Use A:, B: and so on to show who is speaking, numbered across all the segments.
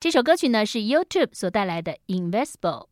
A: 这首歌曲呢是 YouTube 所带来的 Invisible。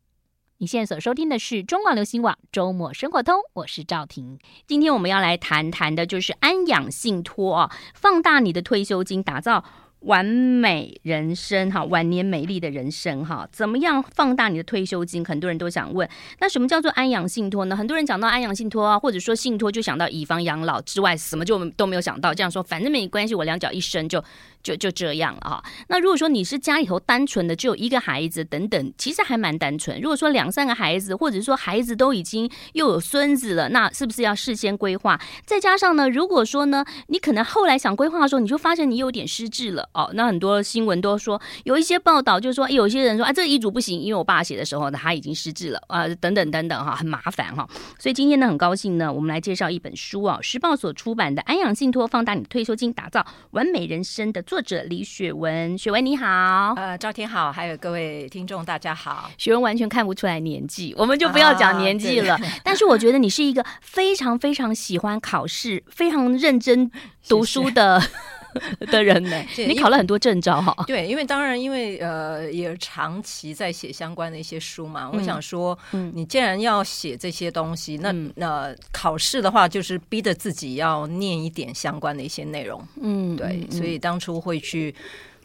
A: 你现在所收听的是中广流行网周末生活通，我是赵婷。今天我们要来谈谈的就是安养信托啊，放大你的退休金，打造。完美人生哈，晚年美丽的人生哈，怎么样放大你的退休金？很多人都想问，那什么叫做安养信托呢？很多人讲到安养信托啊，或者说信托，就想到以房养老之外，什么就都没有想到。这样说，反正没关系，我两脚一伸就。就就这样了哈。那如果说你是家里头单纯的只有一个孩子等等，其实还蛮单纯。如果说两三个孩子，或者说孩子都已经又有孙子了，那是不是要事先规划？再加上呢，如果说呢，你可能后来想规划的时候，你就发现你有点失智了哦。那很多新闻都说有一些报道，就是说有些人说啊，这个遗嘱不行，因为我爸写的时候呢，他已经失智了啊，等等等等哈，很麻烦哈。所以今天呢，很高兴呢，我们来介绍一本书啊，时报所出版的《安养信托：放大你的退休金，打造完美人生》的作者李雪。雪文，雪文你好，
B: 呃，赵天好，还有各位听众大家好。
A: 雪文完全看不出来年纪，我们就不要讲年纪了。啊、但是我觉得你是一个非常非常喜欢考试、非常认真读书的。谢谢 的人呢？你考了很多证照哈？
B: 对，因为当然，因为呃，也长期在写相关的一些书嘛。嗯、我想说，嗯，你既然要写这些东西，那那、呃、考试的话，就是逼着自己要念一点相关的一些内容。嗯，对，所以当初会去。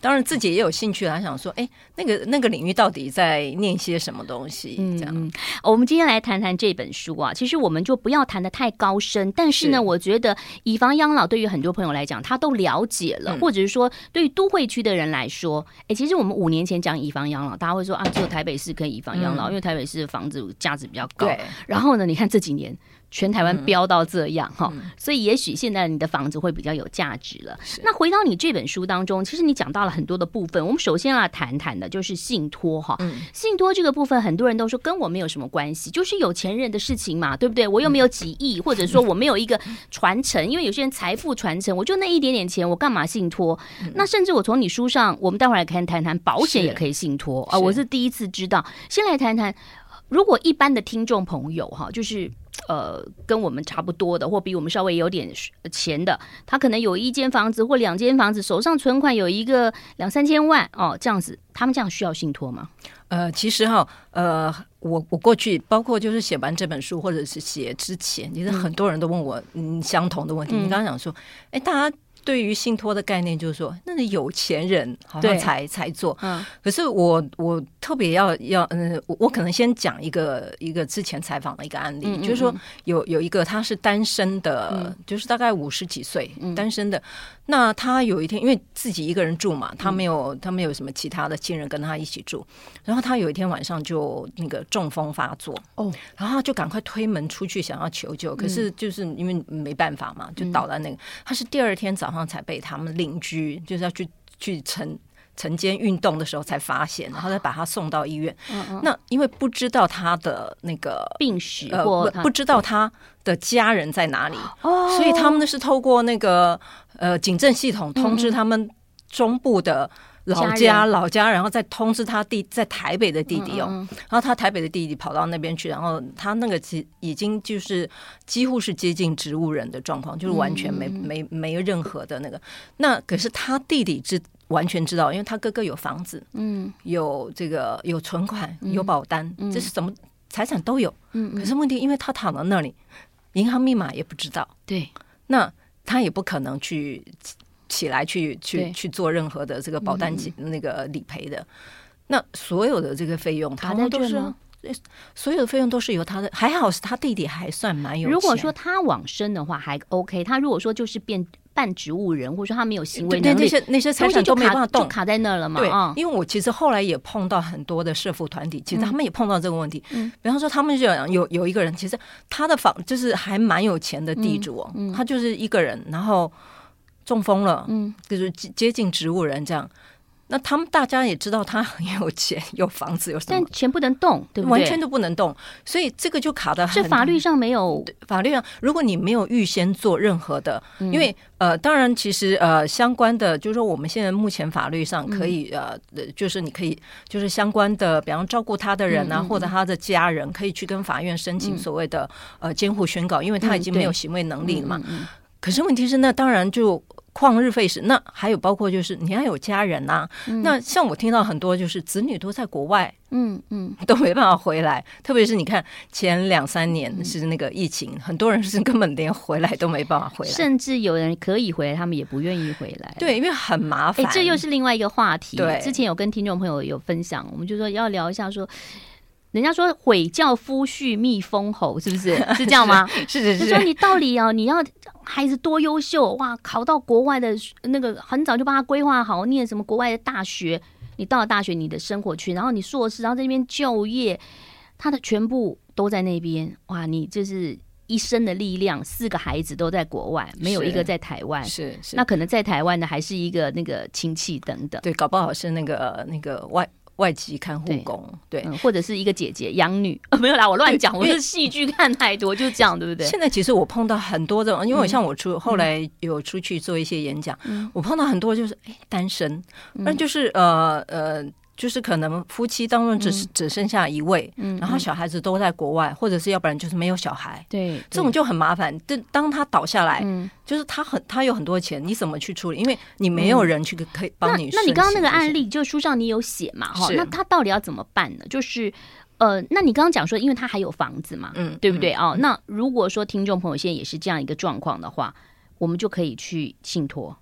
B: 当然，自己也有兴趣，还想说，哎，那个那个领域到底在念些什么东西？这样、嗯。
A: 我们今天来谈谈这本书啊。其实我们就不要谈的太高深，但是呢，是我觉得以房养老对于很多朋友来讲，他都了解了，嗯、或者是说，对于都会区的人来说，哎，其实我们五年前讲以房养老，大家会说啊，只有台北市可以以房养老，嗯、因为台北市的房子价值比较高。对。然后呢，你看这几年。全台湾飙到这样哈，嗯、所以也许现在你的房子会比较有价值了。那回到你这本书当中，其实你讲到了很多的部分。我们首先要谈谈的就是信托哈，嗯、信托这个部分很多人都说跟我没有什么关系，就是有钱人的事情嘛，对不对？我又没有几亿，嗯、或者说我没有一个传承，因为有些人财富传承，我就那一点点钱，我干嘛信托？嗯、那甚至我从你书上，我们待会儿来看谈谈保险也可以信托啊，我是第一次知道。先来谈谈，如果一般的听众朋友哈，就是。呃，跟我们差不多的，或比我们稍微有点钱的，他可能有一间房子或两间房子，手上存款有一个两三千万哦，这样子，他们这样需要信托吗？
B: 呃，其实哈，呃，我我过去包括就是写完这本书，或者是写之前，其实很多人都问我嗯相同的问题。嗯、你刚刚讲说，哎，大家。对于信托的概念，就是说，那是有钱人好像才才做。嗯，可是我我特别要要嗯，我我可能先讲一个一个之前采访的一个案例，嗯嗯嗯就是说有有一个他是单身的，嗯、就是大概五十几岁、嗯、单身的。那他有一天因为自己一个人住嘛，他没有他没有什么其他的亲人跟他一起住，然后他有一天晚上就那个中风发作哦，然后他就赶快推门出去想要求救，可是就是因为没办法嘛，就倒在那个。他是第二天早上才被他们邻居就是要去去晨晨间运动的时候才发现，然后再把他送到医院。那因为不知道他的那个
A: 病史，
B: 呃，不不知道他的家人在哪里，哦所以他们是透过那个。呃，警政系统通知他们中部的老家，家老家，然后再通知他弟在台北的弟弟哦。然后他台北的弟弟跑到那边去，然后他那个其已经就是几乎是接近植物人的状况，就是完全没、嗯、没没有任何的那个。那可是他弟弟知完全知道，因为他哥哥有房子，嗯，有这个有存款，有保单，嗯、这是什么财产都有。可是问题，因为他躺在那里，银行密码也不知道。
A: 对，
B: 那。他也不可能去起来去去去做任何的这个保单金那个理赔的，嗯、那所有的这个费用，他在都是所有的费用都是由他的。还好是他弟弟还算蛮有钱。
A: 如果说他往生的话还 OK，他如果说就是变。半植物人，或者说他没有行为能力，
B: 那些那些财产都没办法动，
A: 就卡在那儿了嘛。
B: 对，因为我其实后来也碰到很多的社福团体，其实他们也碰到这个问题。嗯，比方说他们就有有一个人，其实他的房就是还蛮有钱的地主哦，他就是一个人，然后中风了，嗯，就是接近植物人这样。那他们大家也知道他很有钱，有房子，有什么？
A: 但钱不能动，对不对？
B: 完全都不能动，所以这个就卡的很。
A: 是法律上没有，
B: 法律上，如果你没有预先做任何的，嗯、因为呃，当然，其实呃，相关的就是说，我们现在目前法律上可以、嗯、呃，就是你可以，就是相关的，比方照顾他的人啊，嗯、或者他的家人，可以去跟法院申请所谓的、嗯、呃监护宣告，因为他已经没有行为能力了嘛。可是问题是，那当然就。旷日费时。那还有包括就是你要有家人呐、啊。
A: 嗯、
B: 那像我听到很多就是子女都在国外，
A: 嗯嗯，
B: 都没办法回来。特别是你看前两三年是那个疫情，嗯、很多人是根本连回来都没办法回来，
A: 甚至有人可以回来，他们也不愿意回来。
B: 对，因为很麻烦。
A: 哎，这又是另外一个话题。
B: 对，
A: 之前有跟听众朋友有分享，我们就说要聊一下说。人家说“悔教夫婿觅封侯”，是不是是这样吗？
B: 是 是是。
A: 就说你道理哦，你要孩子多优秀哇，考到国外的那个，很早就帮他规划好，念什么国外的大学。你到了大学，你的生活圈，然后你硕士，然后在那边就业，他的全部都在那边哇！你就是一生的力量，四个孩子都在国外，没有一个在台湾。
B: 是是。
A: 那可能在台湾的还是一个那个亲戚等等。
B: 对，搞不好是那个那个外。外籍看护工，对，对、
A: 嗯，或者是一个姐姐养女，没有啦，我乱讲，我是戏剧看太多，就这样，对不对？
B: 现在其实我碰到很多这种，因为我像我出、嗯、后来有出去做一些演讲，嗯、我碰到很多就是哎单身，那、嗯、就是呃呃。就是可能夫妻当中只是只剩下一位，嗯，然后小孩子都在国外，或者是要不然就是没有小孩，
A: 对，
B: 这种就很麻烦。但当他倒下来，嗯，就是他很他有很多钱，你怎么去处理？因为你没有人去可以帮你。
A: 那你刚刚那个案例，就书上你有写嘛？哈，那他到底要怎么办呢？就是呃，那你刚刚讲说，因为他还有房子嘛，嗯，对不对？哦，那如果说听众朋友现在也是这样一个状况的话，我们就可以去信托。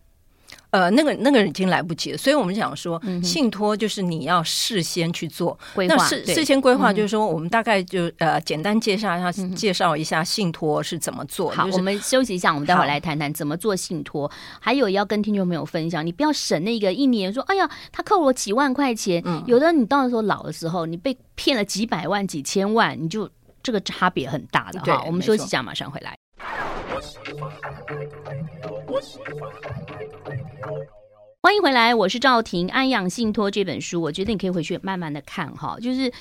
B: 呃，那个那个已经来不及了，所以我们想说，信托就是你要事先去做规划。那事事先规划就是说，我们大概就呃简单介绍一下，介绍一下信托是怎么做。
A: 好，我们休息一下，我们待会儿来谈谈怎么做信托。还有要跟听众朋友分享，你不要省那个一年说，哎呀，他扣我几万块钱，有的你到时候老的时候，你被骗了几百万、几千万，你就这个差别很大的哈。我们休息一下，马上回来。欢迎回来，我是赵婷。《安养信托》这本书，我觉得你可以回去慢慢的看哈，就是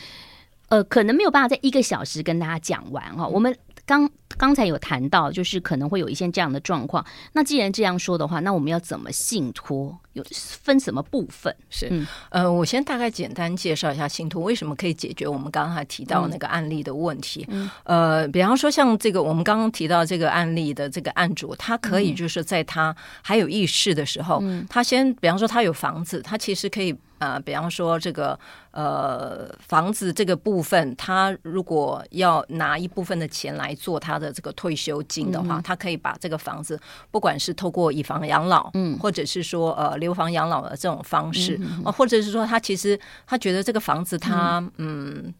A: 呃，可能没有办法在一个小时跟大家讲完哈。我们刚刚才有谈到，就是可能会有一些这样的状况。那既然这样说的话，那我们要怎么信托？有分什么部分？
B: 是，嗯、呃，我先大概简单介绍一下信托为什么可以解决我们刚刚还提到那个案例的问题。嗯、呃，比方说像这个我们刚刚提到这个案例的这个案主，他可以就是在他还有意识的时候，嗯、他先比方说他有房子，他其实可以呃，比方说这个呃房子这个部分，他如果要拿一部分的钱来做他的这个退休金的话，嗯、他可以把这个房子不管是透过以房养老，嗯，或者是说呃。留房养老的这种方式，啊，或者是说他其实他觉得这个房子他嗯。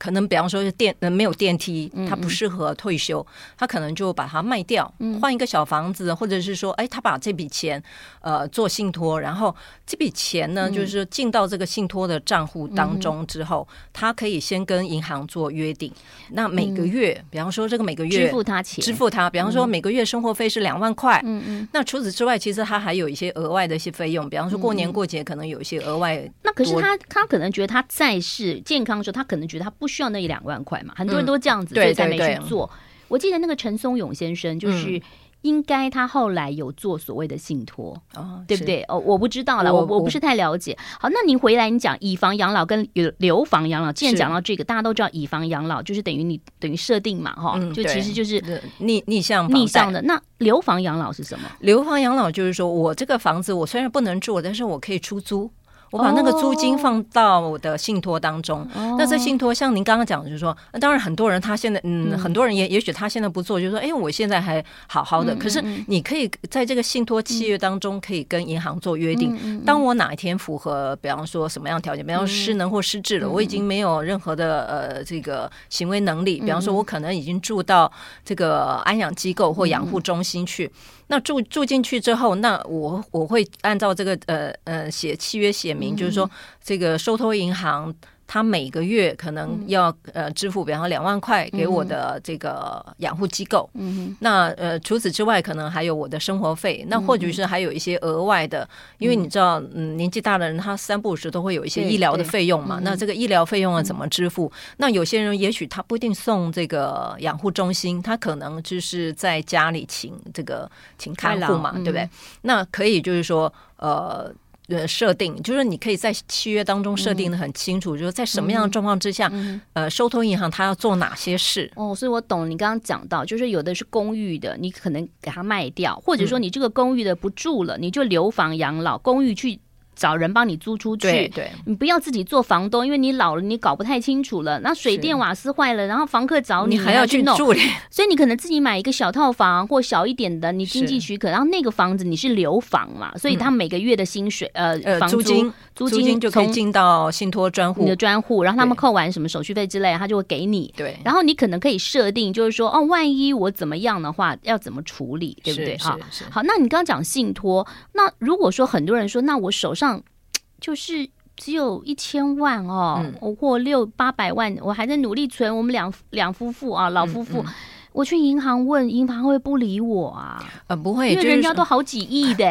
B: 可能比方说是电呃没有电梯，他不适合退休，他可能就把它卖掉，换一个小房子，或者是说，哎，他把这笔钱呃做信托，然后这笔钱呢，就是进到这个信托的账户当中之后，他可以先跟银行做约定，那每个月，比方说这个每个月
A: 支付他钱，
B: 支付他，比方说每个月生活费是两万块，嗯嗯，那除此之外，其实他还有一些额外的一些费用，比方说过年过节可能有一些额外，
A: 那可是他他可能觉得他在世健康的时候，他可能觉得他不需要那一两万块嘛，很多人都这样子，嗯、所以才没去做。我记得那个陈松勇先生，就是应该他后来有做所谓的信托，哦、对不对？哦，我不知道了，我我，不是太了解。好，那您回来你讲以房养老跟留留房养老，既然讲到这个，大家都知道以房养老就是等于你等于设定嘛，哈、嗯，就其实就是
B: 逆逆向
A: 逆向的。那留房养老是什么？
B: 留房养老就是说我这个房子我虽然不能住，但是我可以出租。我把那个租金放到我的信托当中，哦、那这信托像您刚刚讲的，就是说，当然很多人他现在，嗯，嗯。很多人也也许他现在不做，就是说，哎，我现在还好好的。嗯、可是你可以在这个信托契约当中，可以跟银行做约定，嗯、当我哪一天符合，比方说什么样条件，比方说失能或失智了，嗯、我已经没有任何的呃这个行为能力，比方说我可能已经住到这个安养机构或养护中心去。嗯那住住进去之后，那我我会按照这个呃呃写契约写明，就是说这个收托银行。他每个月可能要呃支付，比方说两万块给我的这个养护机构。那呃除此之外，可能还有我的生活费。那或许是还有一些额外的，因为你知道，嗯，年纪大的人他三不五时都会有一些医疗的费用嘛。那这个医疗费用啊怎么支付？那有些人也许他不一定送这个养护中心，他可能就是在家里请这个请看护嘛，对不对？那可以就是说呃。呃设定，就是你可以在契约当中设定的很清楚，嗯、就是在什么样的状况之下，嗯、呃，收托银行它要做哪些事。
A: 哦，所以我懂你刚刚讲到，就是有的是公寓的，你可能给它卖掉，或者说你这个公寓的不住了，嗯、你就留房养老，公寓去。找人帮你租出去，
B: 对，对。
A: 你不要自己做房东，因为你老了，你搞不太清楚了。那水电瓦斯坏了，然后房客找你，
B: 你还要去弄，
A: 所以你可能自己买一个小套房或小一点的，你经济许可，然后那个房子你是留房嘛，所以他每个月的薪水，嗯、呃，房租
B: 租金租金就可以进到信托专户，
A: 你的专户，然后他们扣完什么手续费之类，他就会给你。
B: 对，
A: 然后你可能可以设定，就是说，哦，万一我怎么样的话，要怎么处理，对不对？哈，好，那你刚刚讲信托，那如果说很多人说，那我手上。就是只有一千万哦，嗯、或六八百万，我还在努力存。我们两两夫妇啊，老夫妇。嗯嗯我去银行问，银行会不理我啊？
B: 呃，不会，
A: 因为人家都好几亿的，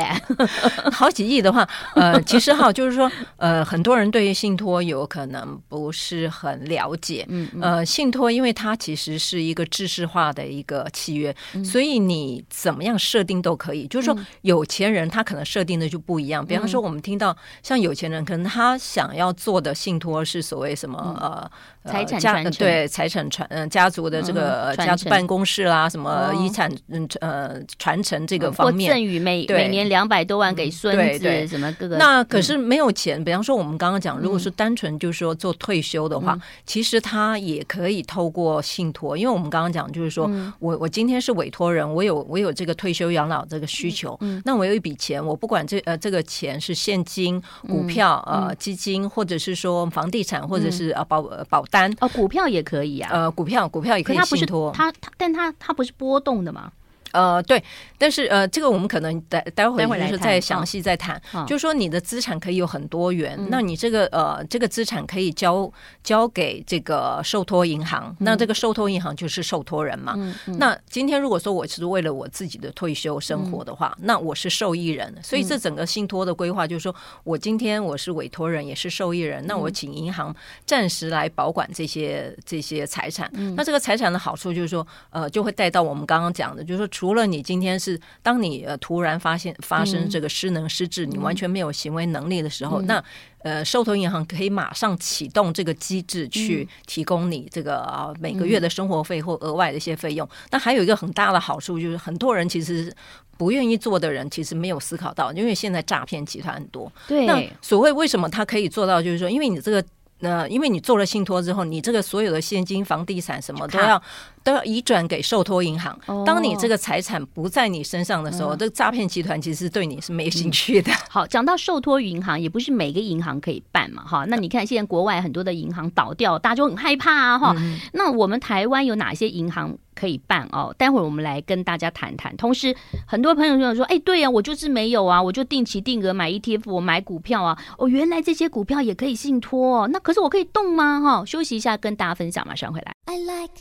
B: 好几亿的话，呃，其实哈，就是说，呃，很多人对于信托有可能不是很了解，嗯，呃，信托因为它其实是一个制式化的一个契约，嗯、所以你怎么样设定都可以。就是说，有钱人他可能设定的就不一样。比方说，我们听到像有钱人，可能他想要做的信托是所谓什么呃。
A: 财产
B: 家对财产传嗯家族的这个家族办公室啦，什么遗产嗯呃传承这个方面，
A: 赠与每每年两百多万给孙子什么各个。
B: 那可是没有钱，比方说我们刚刚讲，如果是单纯就是说做退休的话，其实他也可以透过信托，因为我们刚刚讲就是说我我今天是委托人，我有我有这个退休养老这个需求，那我有一笔钱，我不管这呃这个钱是现金、股票、呃基金，或者是说房地产，或者是呃保保单。
A: 哦，股票也可以啊。
B: 呃，股票股票也可以信托，
A: 它它，但它它不是波动的吗？
B: 呃，对，但是呃，这个我们可能待待会就是再详细再谈。就是说，你的资产可以有很多元，嗯、那你这个呃，这个资产可以交交给这个受托银行，嗯、那这个受托银行就是受托人嘛。那今天如果说我是为了我自己的退休生活的话，嗯、那我是受益人，所以这整个信托的规划就是说我今天我是委托人，也是受益人，嗯、那我请银行暂时来保管这些这些财产。嗯、那这个财产的好处就是说，呃，就会带到我们刚刚讲的，就是说。除了你今天是当你呃突然发现发生这个失能失智，嗯、你完全没有行为能力的时候，嗯、那呃受托银行可以马上启动这个机制去提供你这个、啊、每个月的生活费或额外的一些费用。那、嗯、还有一个很大的好处就是，很多人其实不愿意做的人，其实没有思考到，因为现在诈骗集团很多。
A: 对，
B: 那所谓为什么他可以做到，就是说，因为你这个。那因为你做了信托之后，你这个所有的现金、房地产什么都要都要移转给受托银行。当你这个财产不在你身上的时候，这个诈骗集团其实对你是没兴趣的。
A: 好，讲到受托银行，也不是每个银行可以办嘛，哈。那你看现在国外很多的银行倒掉，大家就很害怕啊，哈。那我们台湾有哪些银行可以办哦？待会儿我们来跟大家谈谈。同时，很多朋友就说：“哎，对呀，我就是没有啊，我就定期定额买 ETF，我买股票啊。哦，原来这些股票也可以信托哦。那。”可是我可以动吗？哈，休息一下，跟大家分享，马上回来。I like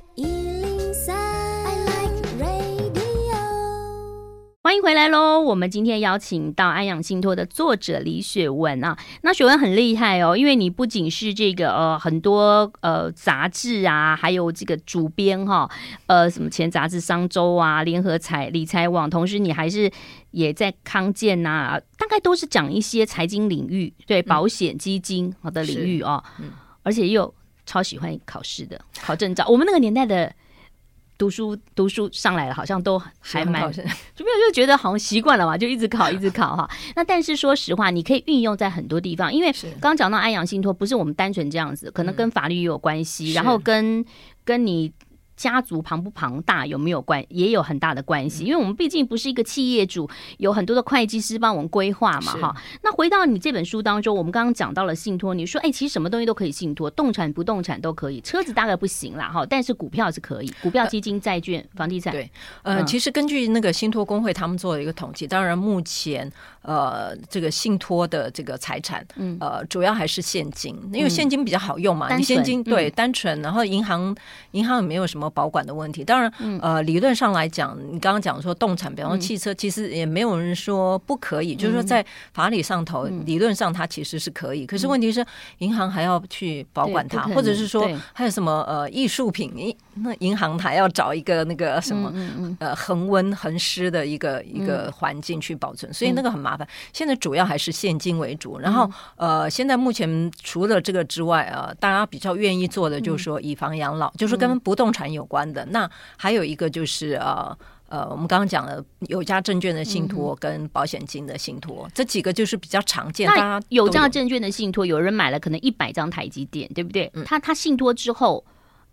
A: 欢迎回来喽！我们今天邀请到安养信托的作者李雪文啊，那雪文很厉害哦，因为你不仅是这个呃很多呃杂志啊，还有这个主编哈、哦，呃什么前杂志商周啊、联合财理财网，同时你还是也在康健呐、啊，大概都是讲一些财经领域，对保险基金好的领域哦，嗯、而且又超喜欢考试的考证照，我们那个年代的。读书读书上来了，好像都还蛮，就没有就觉得好像习惯了嘛，就一直考一直考哈。那但是说实话，你可以运用在很多地方，因为刚刚讲到安阳信托，不是我们单纯这样子，可能跟法律也有关系，然后跟跟你。家族庞不庞大有没有关，也有很大的关系，因为我们毕竟不是一个企业主，有很多的会计师帮我们规划嘛，哈。那回到你这本书当中，我们刚刚讲到了信托，你说，哎，其实什么东西都可以信托，动产、不动产都可以，车子大概不行啦，哈，但是股票是可以，股票、基金、债券、房地产。对，呃，其实根据那个信托工会他们做了一个统计，当然目前呃这个信托的这个财产，嗯，呃，主要还是现金，因为现金比较好用嘛，你现金对单纯，然后银行银行也没有什么。保管的问题，当然，呃，理论上来讲，你刚刚讲说动产，比方说汽车，其实也没有人说不可以，就是说在法理上头，理论上它其实是可以。可是问题是，银行还要去保管它，或者是说还有什么呃艺术品，
B: 那银行还要找一个那个什么
A: 嗯嗯
B: 呃恒温恒湿的一个一个环境去保存，所以那个很麻烦。现在主要还是现金为主，然后呃，现在目前除了这个之外啊，大家比较愿意做的就是说以房养老，就是跟不动产有关的。那还有一个就是呃。呃，我们刚刚讲了有价证券的信托跟保险金的信托，嗯、这几个就是比较常见。
A: 那有价证券的信托，有人买了可能一百张台积电，对不对？嗯、他他信托之后，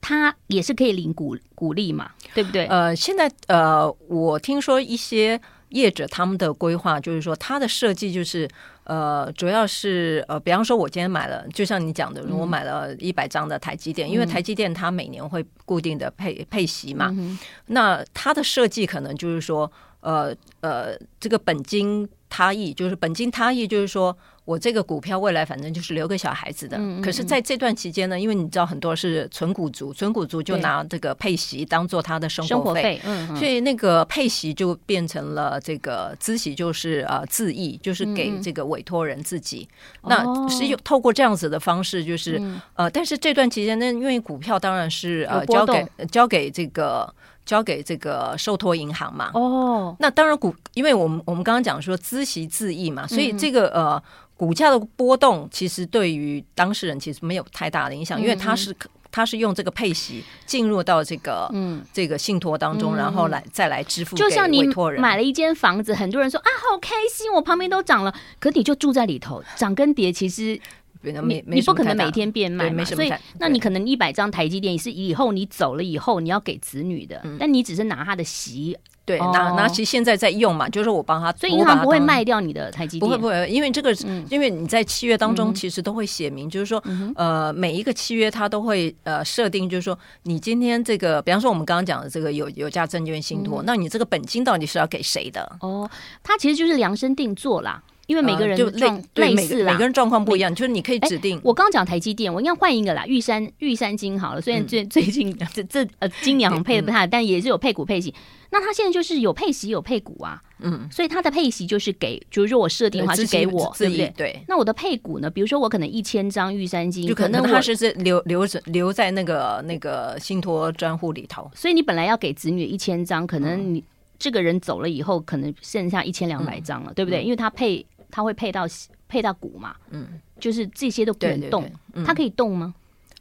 A: 他也是可以领鼓鼓励嘛，对不对？
B: 呃，现在呃，我听说一些业者他们的规划就是说，他的设计就是。呃，主要是呃，比方说，我今天买了，就像你讲的，我买了一百张的台积电，嗯、因为台积电它每年会固定的配配息嘛，嗯、那它的设计可能就是说，呃呃，这个本金他益，就是本金他益，就是说。我这个股票未来反正就是留给小孩子的，嗯嗯嗯，可是在这段期间呢，因为你知道很多是存股族，存股族就拿这个配息当做他的生活费，所以那个配息就变成了这个孳息，就是呃自益，就是给这个委托人自己。那是有透过这样子的方式，就是、嗯、呃，但是这段期间呢，因为股票当然是呃交给交给这个。交给这个受托银行嘛？哦，那当然股，因为我们我们刚刚讲说孳息自益嘛，所以这个呃股价的波动其实对于当事人其实没有太大的影响，因为他是他是用这个配息进入到这个嗯。这个信托当中，然后来再来支付给委托人。就像你
A: 买了一间房子，很多人说啊好开心，我旁边都涨了，可你就住在里头，涨跟跌其实。你你不可能每天变卖嘛，所以那你可能一百张台积电是以后你走了以后你要给子女的，但你只是拿他的息，
B: 对，拿拿其实现在在用嘛，就是我帮他，
A: 所以银行不会卖掉你的台积电，
B: 不会不会，因为这个因为你在契约当中其实都会写明，就是说呃每一个契约它都会呃设定，就是说你今天这个，比方说我们刚刚讲的这个有有价证券信托，那你这个本金到底是要给谁的？
A: 哦，它其实就是量身定做啦。因为每个人就类类似啦，
B: 每个人状况不一样，就是你可以指定。
A: 我刚讲台积电，我应该换一个啦，玉山 玉山金好了。虽然最最近这这呃今年好像配的不太，但也是有配股配息。那他现在就是有配息有配股啊，嗯，所以他的配息就是给，就是说我设定的话是给我，对不对？对。那我的配股呢？比如说我可能一千张玉山金，
B: 就可能他是是留留着留在那个那个信托专户里头。
A: 所以你本来要给子女一千张，可能你这个人走了以后，可能剩下一千两百张了，对不对？因为他配。它会配到配到股嘛？嗯，就是这些都不能动，它可以动吗？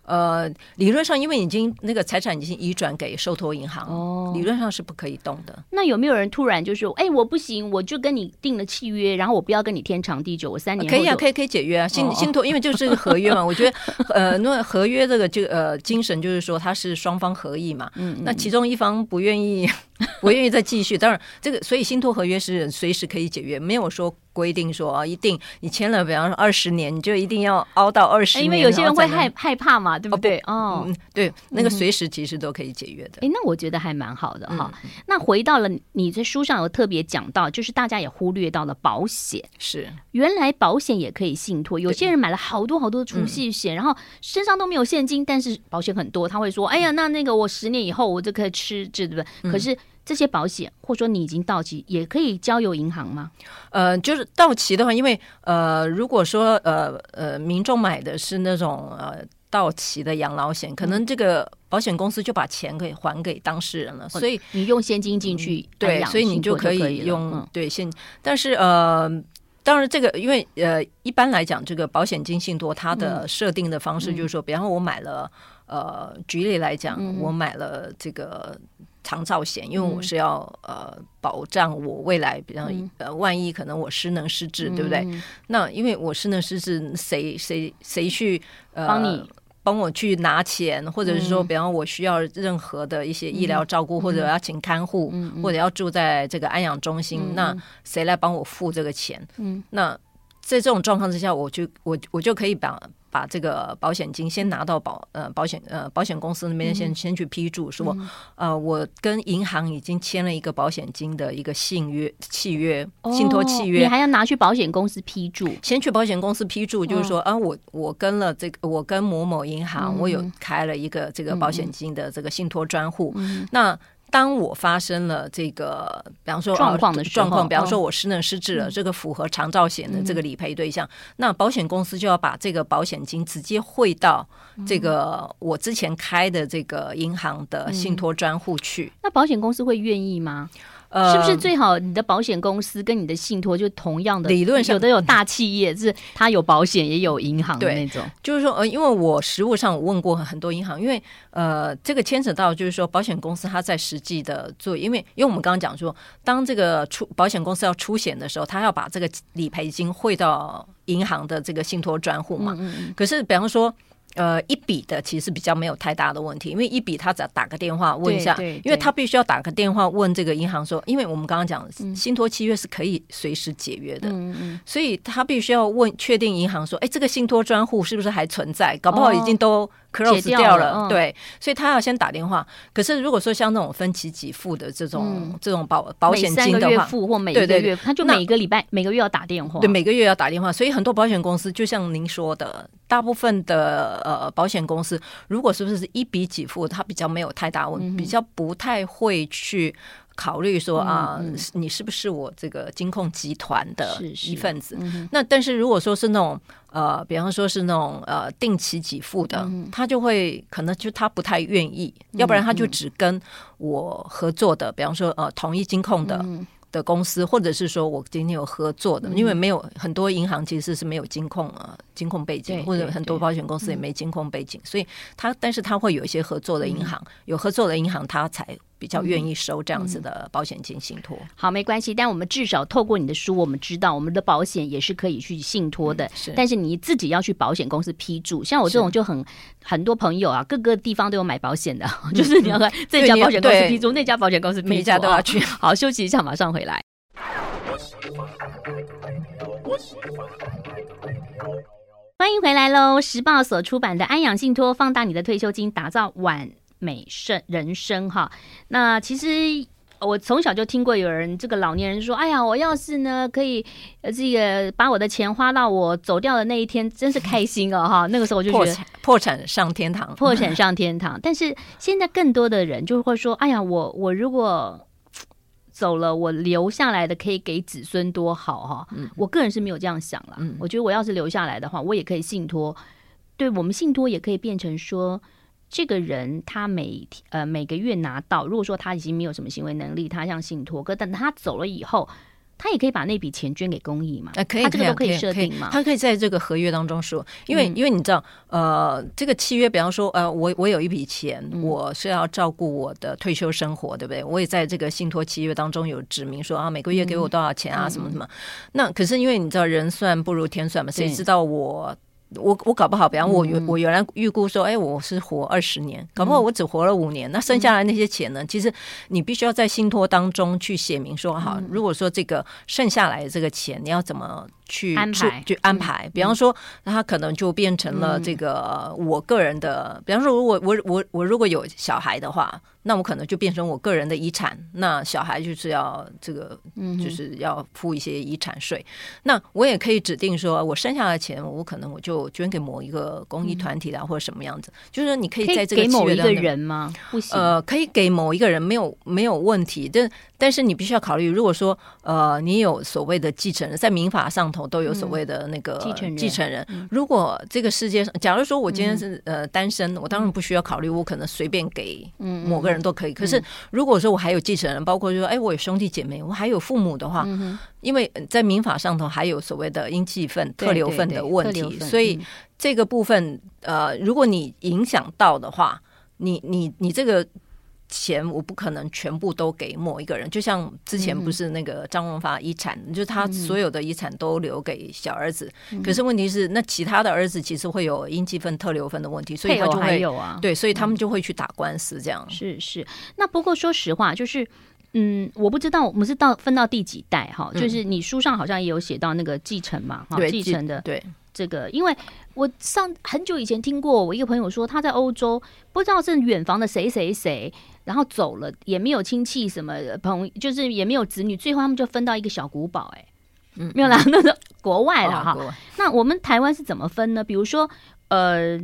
B: 呃，理论上，因为已经那个财产已经移转给受托银行，哦，理论上是不可以动的。
A: 那有没有人突然就说：“哎，我不行，我就跟你订了契约，然后我不要跟你天长地久，我三年
B: 可以啊，可以可以解约啊，信 信托，因为就是个合约嘛。我觉得，呃，那合约这个就呃精神就是说它是双方合意嘛。嗯，那其中一方不愿意，不愿意再继续，当然这个所以信托合约是随时可以解约，没有说。规定说啊，一定你签了，比方说二十年，你就一定要熬到二十年，因为
A: 有些人会害害怕嘛，对不对？
B: 哦，对，那个随时其实都可以解约的。
A: 哎，那我觉得还蛮好的哈。那回到了你在书上有特别讲到，就是大家也忽略到了保险，
B: 是
A: 原来保险也可以信托。有些人买了好多好多储蓄险，然后身上都没有现金，但是保险很多，他会说：“哎呀，那那个我十年以后我就可以吃，对不对？”可是。这些保险，或者说你已经到期，也可以交由银行吗？
B: 呃，就是到期的话，因为呃，如果说呃呃，民众买的是那种呃到期的养老险，可能这个保险公司就把钱给还给当事人了，所以
A: 你用现金进去，
B: 对，所以你就可以用对现。但是呃，当然这个因为呃，一般来讲，这个保险金信托它的设定的方式就是说，比方说我买了呃，举例来讲，我买了这个。长照险，因为我是要呃保障我未来，比方呃万一可能我失能失智，对不对？那因为我失能失智，谁谁谁去呃帮你帮我去拿钱，或者是说，比方我需要任何的一些医疗照顾，或者要请看护，或者要住在这个安养中心，那谁来帮我付这个钱？那在这种状况之下，我就我我就可以把。把这个保险金先拿到保呃保险呃保险公司那边先先去批注说，呃我跟银行已经签了一个保险金的一个信约契约信托契约，
A: 你还要拿去保险公司批注，
B: 先去保险公司批注，就是说啊我我跟了这个我跟某某银行，我有开了一个这个保险金的这个信托专户，那。当我发生了这个，比方说
A: 状况的
B: 状况，比方说我失能失智了，这个符合长照险的这个理赔对象，那保险公司就要把这个保险金直接汇到这个我之前开的这个银行的信托专户去。
A: 那保险公司会愿意吗？是不是最好你的保险公司跟你的信托就同样的？
B: 理论上，
A: 有的有大企业是它有保险也有银行的那种。
B: 就是说，呃，因为我实务上我问过很多银行，因为呃，这个牵扯到就是说，保险公司它在实际的做，因为因为我们刚刚讲说，当这个出保险公司要出险的时候，他要把这个理赔金汇到银行的这个信托专户嘛。嗯嗯。可是，比方说。呃，一笔的其实比较没有太大的问题，因为一笔他只要打个电话问一下，因为他必须要打个电话问这个银行说，因为我们刚刚讲信托契约是可以随时解约的，嗯、所以他必须要问确定银行说，哎，这个信托专户是不是还存在？搞不好已经都。Close 掉了，嗯、对，所以他要先打电话。可是如果说像那种分期给付的这种、嗯、这种保保险金的话，
A: 付或每个月，他就每个礼拜每个月要打电话，
B: 对，每个月要打电话。所以很多保险公司就像您说的，大部分的呃保险公司，如果是不是一笔给付，它比较没有太大问比较不太会去。考虑说啊，你是不是我这个金控集团的一份子？那但是如果说是那种呃，比方说是那种呃定期给付的，嗯、他就会可能就他不太愿意，嗯、要不然他就只跟我合作的，嗯、比方说呃同一金控的。嗯的公司，或者是说我今天有合作的，因为没有很多银行其实是没有金控啊，金控背景，或者很多保险公司也没金控背景，所以他但是他会有一些合作的银行，有合作的银行他才比较愿意收这样子的保险金信托。
A: 好，没关系，但我们至少透过你的书，我们知道我们的保险也是可以去信托的，是，但是你自己要去保险公司批注。像我这种就很很多朋友啊，各个地方都有买保险的，就是你要看这家保险公司批注，那家保险公司批注
B: 每家都要去。
A: 好，休息一下，马上回来。欢迎回来喽！时报所出版的《安养信托：放大你的退休金，打造完美生人生》哈。那其实我从小就听过有人，这个老年人说：“哎呀，我要是呢可以呃这个把我的钱花到我走掉的那一天，真是开心哦哈。”那个时候我就觉得
B: 破产上天堂，
A: 破产上天堂。但是现在更多的人就会说：“哎呀，我我如果……”走了，我留下来的可以给子孙多好哈！嗯、我个人是没有这样想了。嗯、我觉得我要是留下来的话，我也可以信托。对我们信托也可以变成说，这个人他每呃每个月拿到，如果说他已经没有什么行为能力，他像信托，可等他走了以后。他也可以把那笔钱捐给公益嘛？
B: 呃，可以，
A: 他这个都可以设定嘛？
B: 他可以在这个合约当中说，因为、嗯、因为你知道，呃，这个契约，比方说，呃，我我有一笔钱，嗯、我是要照顾我的退休生活，对不对？我也在这个信托契约当中有指明说啊，每个月给我多少钱啊，嗯、什么什么。那可是因为你知道，人算不如天算嘛，谁知道我？我我搞不好，比方我原我原来预估说，哎，我是活二十年，搞不好我只活了五年，那剩下来那些钱呢？其实你必须要在信托当中去写明说，好，如果说这个剩下来的这个钱，你要怎么去
A: 安排？
B: 去安排？比方说，那他可能就变成了这个我个人的，比方说，如果我我我如果有小孩的话。那我可能就变成我个人的遗产，那小孩就是要这个，就是要付一些遗产税。嗯、那我也可以指定说，我剩下的钱，我可能我就捐给某一个公益团体啦，或者什么样子。嗯、就是说，你可以在这个
A: 给某一个人吗？不行。
B: 呃，可以给某一个人，没有没有问题。但但是你必须要考虑，如果说呃，你有所谓的继承人，在民法上头都有所谓的那个继承人。继承人，如果这个世界上，假如说我今天是呃单身，我当然不需要考虑，我可能随便给某个人。都可以，可是如果说我还有继承人，包括说，哎，我有兄弟姐妹，我还有父母的话，嗯、因为在民法上头还有所谓的应继分、特留分的问题，所以这个部分，呃，如果你影响到的话，你你你这个。钱我不可能全部都给某一个人，就像之前不是那个张荣发遗产，嗯、就是他所有的遗产都留给小儿子。嗯、可是问题是，那其他的儿子其实会有应继分、特留分的问题，所以他就会有啊。对，所以他们就会去打官司，这样、嗯、
A: 是是。那不过说实话，就是嗯，我不知道我们是到分到第几代哈，就是你书上好像也有写到那个继承嘛，哈、嗯，继承的
B: 对。
A: 这个，因为我上很久以前听过，我一个朋友说他在欧洲，不知道是远房的谁谁谁，然后走了，也没有亲戚什么朋友，就是也没有子女，最后他们就分到一个小古堡，哎，嗯，没有啦，那个国外了哈。那我们台湾是怎么分呢？比如说，呃，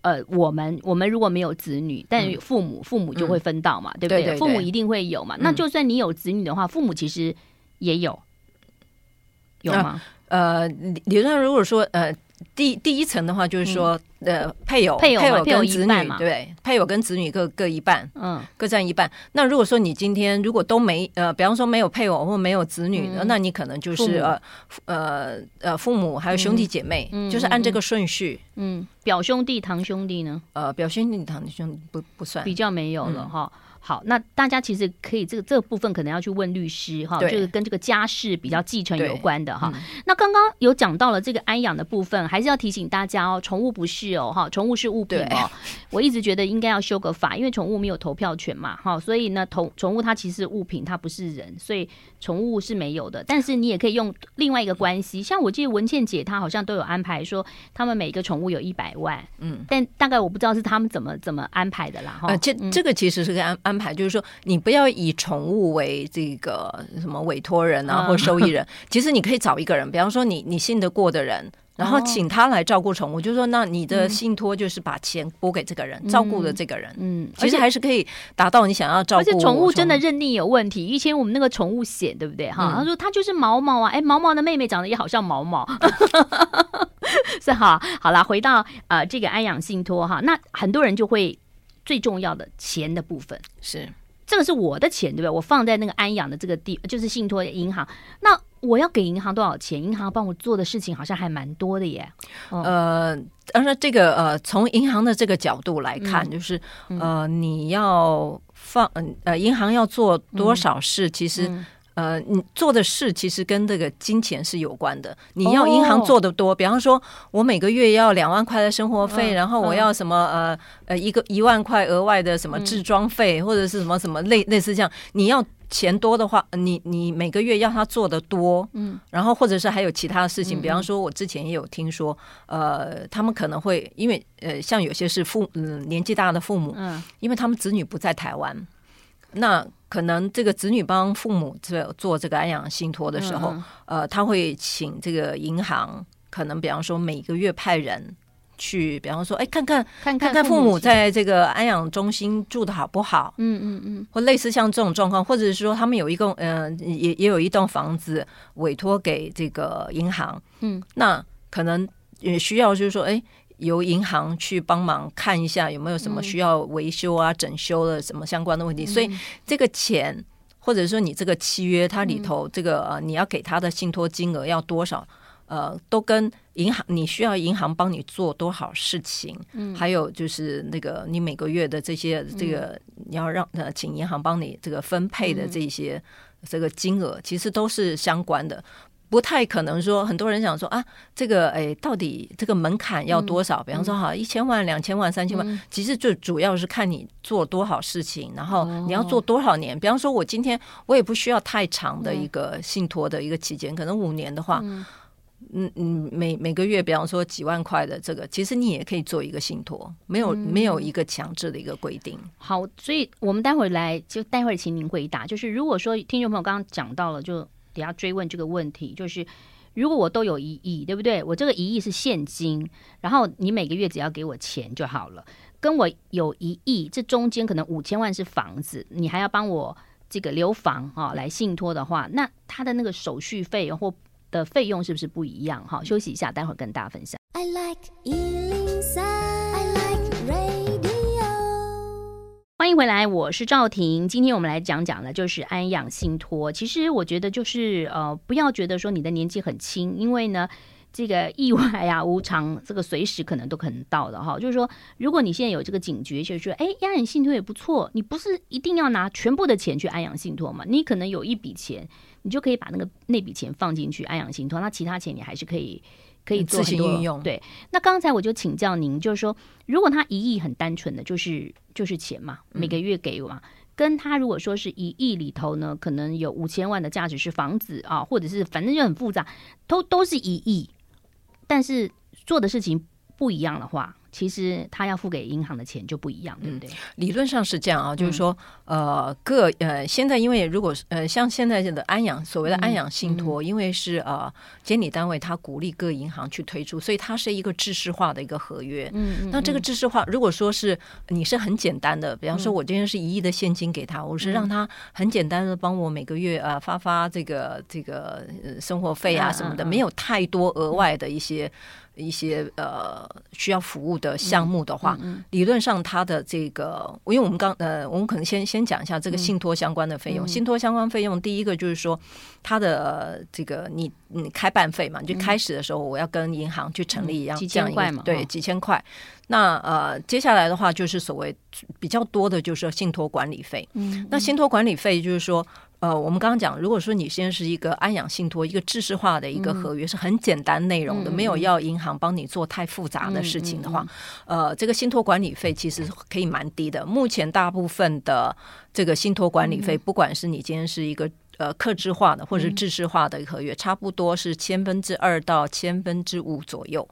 A: 呃，我们我们如果没有子女，但父母父母就会分到嘛，对不对？
B: 对对对，
A: 父母一定会有嘛。那就算你有子女的话，父母其实也有，有吗？
B: 呃，理论上如果说呃。第第一层的话，就是说，呃，配偶、
A: 配偶、
B: 配偶跟子女，
A: 嘛。
B: 对，配偶跟子女各各一半，
A: 嗯，
B: 各占一半。那如果说你今天如果都没，呃，比方说没有配偶或没有子女，嗯、那你可能就是呃呃呃父母还有兄弟姐妹，嗯、就是按这个顺序。
A: 嗯，表兄弟、堂兄弟呢？
B: 呃，表兄弟、堂兄弟不不算，
A: 比较没有了哈。嗯好，那大家其实可以这个这个部分可能要去问律师哈，就是跟这个家事比较继承有关的哈。嗯、那刚刚有讲到了这个安养的部分，还是要提醒大家哦，宠物不是哦哈，宠物是物品哦。我一直觉得应该要修个法，因为宠物没有投票权嘛哈，所以呢，宠宠物它其实是物品，它不是人，所以宠物是没有的。但是你也可以用另外一个关系，像我记得文倩姐她好像都有安排说，他们每个宠物有一百万，嗯，但大概我不知道是他们怎么怎么安排的啦哈。
B: 呃，这这个其实是个安安。安排就是说，你不要以宠物为这个什么委托人啊，或受益人。其实你可以找一个人，比方说你你信得过的人，然后请他来照顾宠物。就是说，那你的信托就是把钱拨给这个人，照顾的这个人。嗯，其实还是可以达到你想要照顾。而且
A: 宠物真的认定有问题。以前我们那个宠物险，对不对？哈，他说他就是毛毛啊，哎，毛毛的妹妹长得也好像毛毛。是哈，好了，回到呃这个安养信托哈，那很多人就会。最重要的钱的部分
B: 是
A: 这个是我的钱，对不对？我放在那个安养的这个地，就是信托银行。那我要给银行多少钱？银行帮我做的事情好像还蛮多的耶。
B: 哦、呃，当然这个呃，从银行的这个角度来看，嗯、就是呃，你要放呃，银行要做多少事，嗯、其实。嗯呃，你做的事其实跟这个金钱是有关的。你要银行做的多，哦、比方说，我每个月要两万块的生活费，嗯、然后我要什么呃呃一个一万块额外的什么置装费，嗯、或者是什么什么类类似这样。你要钱多的话，你你每个月要他做的多，嗯，然后或者是还有其他的事情，嗯、比方说，我之前也有听说，呃，他们可能会因为呃，像有些是父嗯年纪大的父母，嗯，因为他们子女不在台湾。那可能这个子女帮父母做做这个安养信托的时候，嗯、呃，他会请这个银行，可能比方说每个月派人去，比方说，哎，看看看看父母在这个安养中心住的好不好？嗯嗯嗯，或类似像这种状况，或者是说他们有一栋，嗯、呃，也也有一栋房子委托给这个银行，嗯，那可能也需要就是说，哎。由银行去帮忙看一下有没有什么需要维修啊、整修的什么相关的问题，所以这个钱或者说你这个契约它里头这个呃你要给他的信托金额要多少，呃，都跟银行你需要银行帮你做多少事情，嗯，还有就是那个你每个月的这些这个你要让呃请银行帮你这个分配的这些这个金额，其实都是相关的。不太可能说，很多人想说啊，这个哎，到底这个门槛要多少？嗯、比方说哈，一千万、两千万、三千万，嗯、其实最主要是看你做多少事情，然后你要做多少年。哦、比方说，我今天我也不需要太长的一个信托的一个期间，嗯、可能五年的话，嗯嗯，每每个月，比方说几万块的这个，其实你也可以做一个信托，没有、嗯、没有一个强制的一个规定。
A: 好，所以我们待会儿来就待会儿请您回答，就是如果说听众朋友刚刚讲到了就。等下追问这个问题，就是如果我都有一亿，对不对？我这个一亿是现金，然后你每个月只要给我钱就好了。跟我有一亿，这中间可能五千万是房子，你还要帮我这个留房哈、来信托的话，那他的那个手续费或的费用是不是不一样？哈，休息一下，待会儿跟大家分享。I like 欢迎回来，我是赵婷。今天我们来讲讲的，就是安养信托。其实我觉得，就是呃，不要觉得说你的年纪很轻，因为呢，这个意外啊、无常，这个随时可能都可能到的哈。就是说，如果你现在有这个警觉，就是说，哎，安养信托也不错，你不是一定要拿全部的钱去安养信托嘛？你可能有一笔钱，你就可以把那个那笔钱放进去安养信托，那其他钱你还是可以。可以做很多运用，对。那刚才我就请教您，就是说，如果他一亿很单纯的，就是就是钱嘛，每个月给我嘛，嗯、跟他如果说是一亿里头呢，可能有五千万的价值是房子啊，或者是反正就很复杂，都都是一亿，但是做的事情不一样的话，其实他要付给银行的钱就不一样，对不对？嗯、
B: 理论上是这样啊，就是说，呃，各呃，现在因为如果呃，像现在的安养所谓的安养信托，嗯、因为是呃监理单位，他鼓励各银行去推出，所以它是一个制式化的一个合约。嗯，嗯，那这个制式化，如果说是你是很简单的，比方说我今天是一亿的现金给他，我是让他很简单的帮我每个月啊、呃、发发这个这个生活费啊什么的，没有太多额外的一些。一些呃需要服务的项目的话，嗯嗯、理论上它的这个，因为我们刚呃，我们可能先先讲一下这个信托相关的费用。嗯、信托相关费用，第一个就是说它的这个你你开办费嘛，就开始的时候我要跟银行去成立一样、嗯、几千块嘛，对，几千块。那呃接下来的话就是所谓比较多的就是信托管理费。嗯，那信托管理费就是说。呃，我们刚刚讲，如果说你现在是一个安养信托，一个制式化的一个合约，嗯、是很简单内容的，嗯、没有要银行帮你做太复杂的事情的话，呃，这个信托管理费其实可以蛮低的。目前大部分的这个信托管理费，嗯、不管是你今天是一个呃客制化的，或者是制式化的合约，嗯、差不多是千分之二到千分之五左右。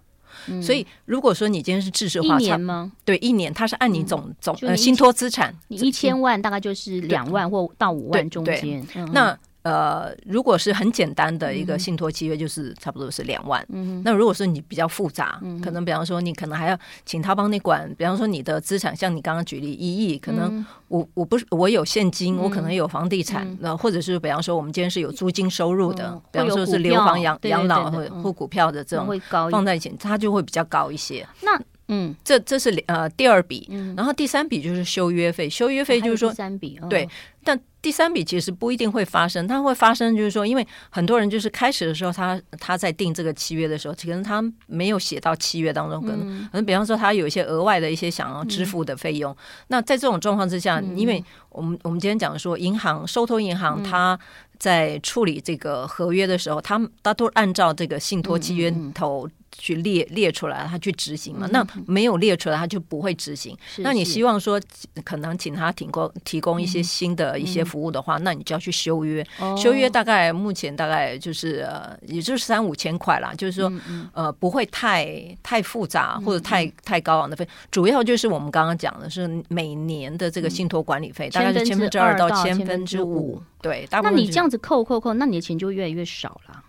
B: 所以，如果说你今天是制式化，
A: 一年吗？
B: 对，一年，它是按你总总呃信托资产，
A: 你一千万大概就是两万或到五万中间。
B: 那呃，如果是很简单的一个信托契约，就是差不多是两万。那如果说你比较复杂，可能比方说你可能还要请他帮你管，比方说你的资产，像你刚刚举例一亿，可能。我我不是我有现金，我可能有房地产，那或者是比方说我们今天是有租金收入的，比方说是留房养养老或或股票的这种放在一起，它就会比较高一些。
A: 那嗯，
B: 这这是呃第二笔，然后第三笔就是修约费，修约费就是说
A: 三笔
B: 对，但。第三笔其实不一定会发生，它会发生就是说，因为很多人就是开始的时候他，他他在定这个契约的时候，可能他没有写到契约当中，可能可能比方说他有一些额外的一些想要支付的费用。嗯、那在这种状况之下，因为我们我们今天讲说，银行收托银行他在处理这个合约的时候，他他都按照这个信托契约头。去列列出来，他去执行嘛？那没有列出来，他就不会执行。那你希望说，可能请他提供提供一些新的一些服务的话，那你就要去修约。修约大概目前大概就是呃，也就是三五千块啦。就是说，呃，不会太太复杂或者太太高昂的费。主要就是我们刚刚讲的是每年的这个信托管理费，大概是千分之二到千分之五。对，那
A: 你这样子扣扣扣，那你的钱就越来越少了。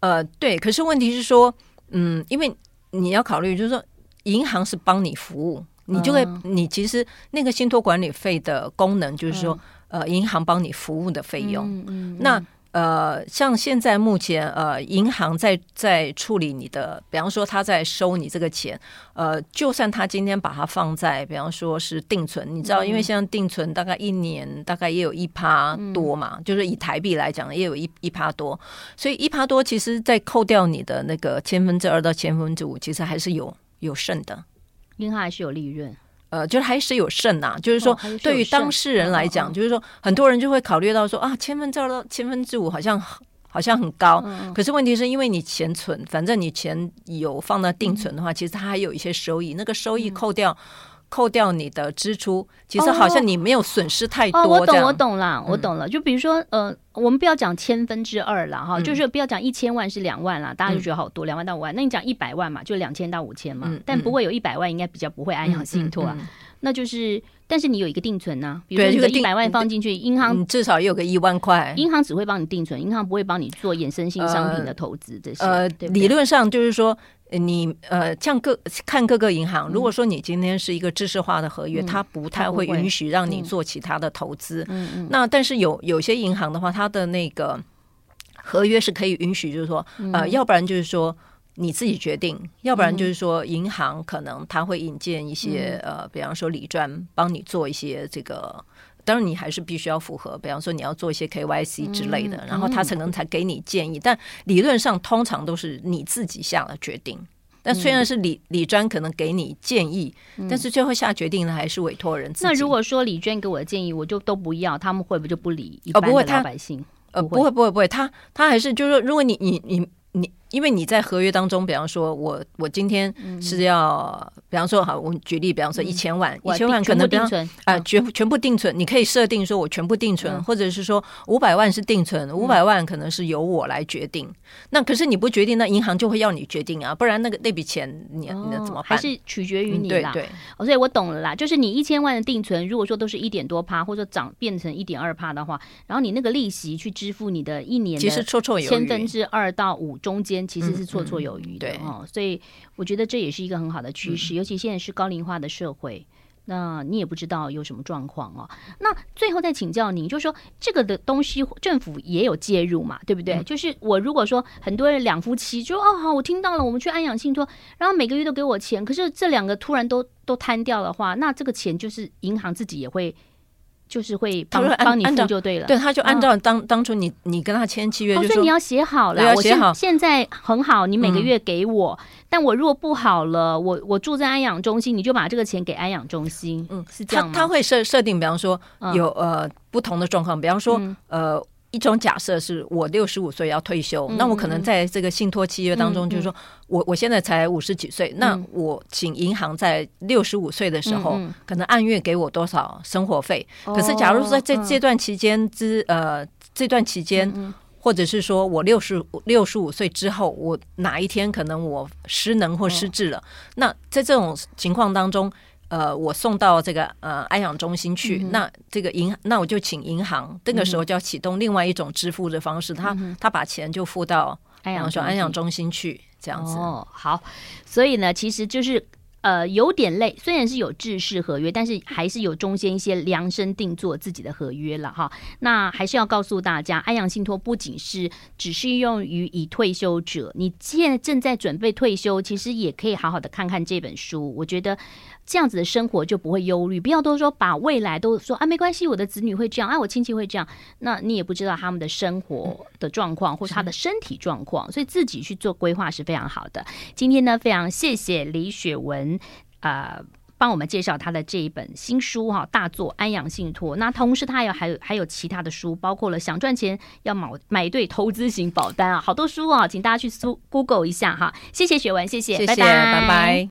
B: 呃，对。可是问题是说。嗯，因为你要考虑，就是说，银行是帮你服务，你就会，嗯、你其实那个信托管理费的功能，就是说，嗯、呃，银行帮你服务的费用，那。呃，像现在目前呃，银行在在处理你的，比方说他在收你这个钱，呃，就算他今天把它放在，比方说是定存，你知道，因为现在定存大概一年大概也有一趴多嘛，嗯、就是以台币来讲也有一一趴多，所以一趴多，其实在扣掉你的那个千分之二到千分之五，其实还是有有剩的，
A: 银行还是有利润。
B: 呃，就是还是有剩呐，就是说，对于当事人来讲，就是说，很多人就会考虑到说啊，千分之二到千分之五好像好像很高，可是问题是因为你钱存，反正你钱有放到定存的话，其实它还有一些收益，那个收益扣掉。扣掉你的支出，其实好像你没有损失太多。
A: 我懂，我懂了，我懂了。就比如说，呃，我们不要讲千分之二了哈，就是不要讲一千万是两万了，大家就觉得好多，两万到五万。那你讲一百万嘛，就两千到五千嘛。但不会有一百万，应该比较不会安养信托啊。那就是，但是你有一个定存呢，比如说这个一百万放进去，银行
B: 至少也有个一万块。
A: 银行只会帮你定存，银行不会帮你做衍生性商品的投资这些。呃，
B: 理论上就是说。你呃，像各看各个银行，如果说你今天是一个知识化的合约，嗯、它不太会允许让你做其他的投资。嗯嗯。那但是有有些银行的话，它的那个合约是可以允许，就是说，呃，要不然就是说你自己决定，要不然就是说银行可能他会引荐一些、嗯、呃，比方说理专帮你做一些这个。当然，你还是必须要符合，比方说你要做一些 KYC 之类的，嗯、然后他才能才给你建议。嗯、但理论上，通常都是你自己下了决定。但虽然是李李专可能给你建议，嗯、但是最后下决定的还是委托人自己。
A: 那如果说李娟给我的建议，我就都不要，他们会不会就不理一般的老百姓？
B: 呃，不会，不会，不会。他他还是就是说，如果你你你你因为你在合约当中，比方说我我今天是要，嗯、比方说好，我举例，比方说一千万，一千、嗯、万可能定存。啊，全全部定存，你可以设定说我全部定存，嗯、或者是说五百万是定存，五百万可能是由我来决定。嗯、那可是你不决定，那银行就会要你决定啊，不然那个那笔钱你你怎么办？
A: 还是取决于你啦。
B: 嗯、
A: 对所以我懂了啦，就是你一千万的定存，如果说都是一点多趴，或者涨变成一点二趴的话，然后你那个利息去支付你的一年的千分之二到五中间其实是绰绰有余的哦，所以我觉得这也是一个很好的趋势，尤其现在是高龄化的社会，那你也不知道有什么状况哦。那最后再请教您，就是说这个的东西政府也有介入嘛，对不对？就是我如果说很多人两夫妻就说哦好，我听到了，我们去安养信托，然后每个月都给我钱，可是这两个突然都都瘫掉的话，那这个钱就是银行自己也会。就是会帮帮你付就对了，
B: 对，他就按照当当初你你跟他签契约，
A: 我说你要写好了，我现现在很好，你每个月给我，但我如果不好了，我我住在安养中心，你就把这个钱给安养中心，嗯，是这样吗？
B: 他会设设定，比方说有呃不同的状况，比方说呃。一种假设是我六十五岁要退休，嗯、那我可能在这个信托契约当中，就是说、我我现在才五十几岁，嗯、那我请银行在六十五岁的时候，嗯、可能按月给我多少生活费。嗯、可是，假如说在这这段期间之呃这段期间，或者是说我六十六十五岁之后，我哪一天可能我失能或失智了，哦、那在这种情况当中。呃，我送到这个呃安养中心去，嗯、那这个银，那我就请银行，这个时候就要启动另外一种支付的方式，他、他把钱就付到安养说安养中心去，这样子。
A: 哦，好，所以呢，其实就是。呃，有点累，虽然是有制式合约，但是还是有中间一些量身定做自己的合约了哈。那还是要告诉大家，安养信托不仅是只适用于已退休者，你现在正在准备退休，其实也可以好好的看看这本书。我觉得这样子的生活就不会忧虑，不要都说把未来都说啊，没关系，我的子女会这样，啊，我亲戚会这样，那你也不知道他们的生活的状况或是他的身体状况，所以自己去做规划是非常好的。今天呢，非常谢谢李雪文。呃，帮我们介绍他的这一本新书哈，大作《安养信托》。那同时，他还有还有还有其他的书，包括了想赚钱要买买对投资型保单啊，好多书啊，请大家去搜 Google 一下哈。谢谢雪文，谢谢，
B: 谢谢，拜拜。拜拜。